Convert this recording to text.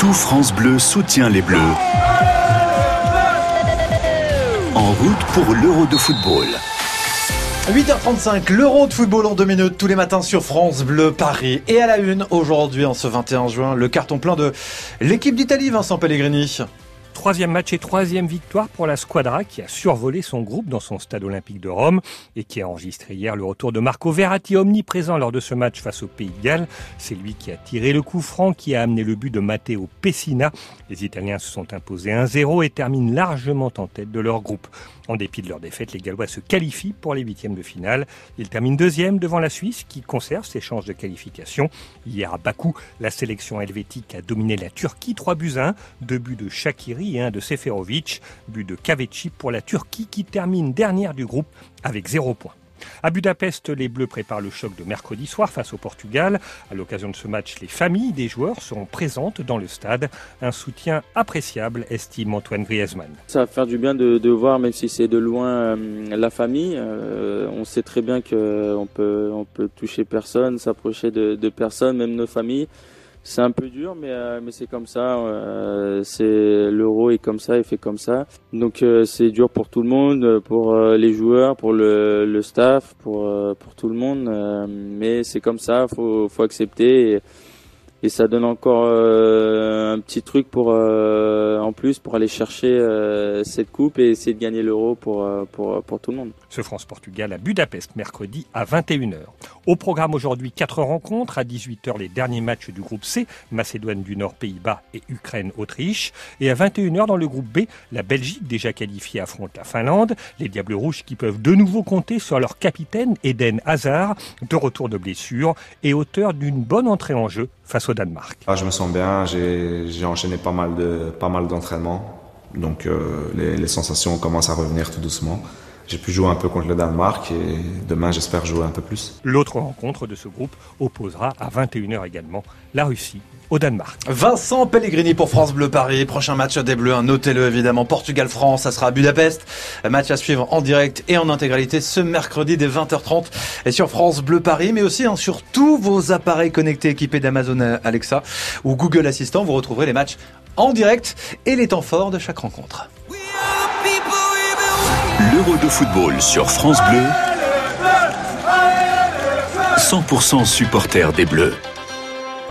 Tout France Bleu soutient les Bleus. En route pour l'Euro de football. 8h35, l'Euro de football en deux minutes tous les matins sur France Bleu Paris. Et à la une, aujourd'hui, en ce 21 juin, le carton plein de l'équipe d'Italie, Vincent Pellegrini. Troisième match et troisième victoire pour la Squadra qui a survolé son groupe dans son stade olympique de Rome et qui a enregistré hier le retour de Marco Verratti omniprésent lors de ce match face au Pays de Galles. C'est lui qui a tiré le coup franc qui a amené le but de Matteo Pessina. Les Italiens se sont imposés 1-0 et terminent largement en tête de leur groupe. En dépit de leur défaite, les Gallois se qualifient pour les huitièmes de finale. Ils terminent deuxième devant la Suisse qui conserve ses chances de qualification. Hier à Bakou, la sélection helvétique a dominé la Turquie 3 buts 1, deux buts de Shakiri un de Seferovic, but de Kaveci pour la Turquie qui termine dernière du groupe avec 0 points. À Budapest, les Bleus préparent le choc de mercredi soir face au Portugal. À l'occasion de ce match, les familles des joueurs seront présentes dans le stade. Un soutien appréciable, estime Antoine Griezmann. Ça va faire du bien de, voir, même si c'est de loin, euh, la famille. Euh, on sait très bien qu'on peut, on peut toucher personne, s'approcher de, de personne, même nos familles c'est un peu dur, mais, euh, mais c'est comme ça. Euh, c'est l'euro est comme ça, il fait comme ça. Donc euh, c'est dur pour tout le monde, pour les joueurs, pour le, le staff, pour pour tout le monde. mais c'est comme ça, faut faut accepter. Et, et ça donne encore euh, un petit truc pour euh, plus pour aller chercher euh, cette coupe et essayer de gagner l'euro pour, pour, pour tout le monde. Ce France-Portugal à Budapest mercredi à 21h. Au programme aujourd'hui quatre rencontres à 18h les derniers matchs du groupe C, Macédoine du Nord, Pays-Bas et Ukraine-Autriche et à 21h dans le groupe B, la Belgique déjà qualifiée affronte la Finlande, les Diables Rouges qui peuvent de nouveau compter sur leur capitaine Eden Hazard, de retour de blessure et auteur d'une bonne entrée en jeu face au Danemark. Ah, je me sens bien, j'ai enchaîné pas mal de pas mal donc euh, les, sensations commencent à revenir tout doucement. J'ai pu jouer un peu contre le Danemark et demain j'espère jouer un peu plus. L'autre rencontre de ce groupe opposera à 21h également la Russie au Danemark. Vincent Pellegrini pour France Bleu Paris. Prochain match des Bleus, notez-le évidemment. Portugal-France, ça sera à Budapest. Match à suivre en direct et en intégralité ce mercredi dès 20h30 et sur France Bleu Paris, mais aussi hein, sur tous vos appareils connectés équipés d'Amazon Alexa ou Google Assistant. Vous retrouverez les matchs en direct et les temps forts de chaque rencontre. L'Euro de football sur France Bleu. 100% supporter des Bleus.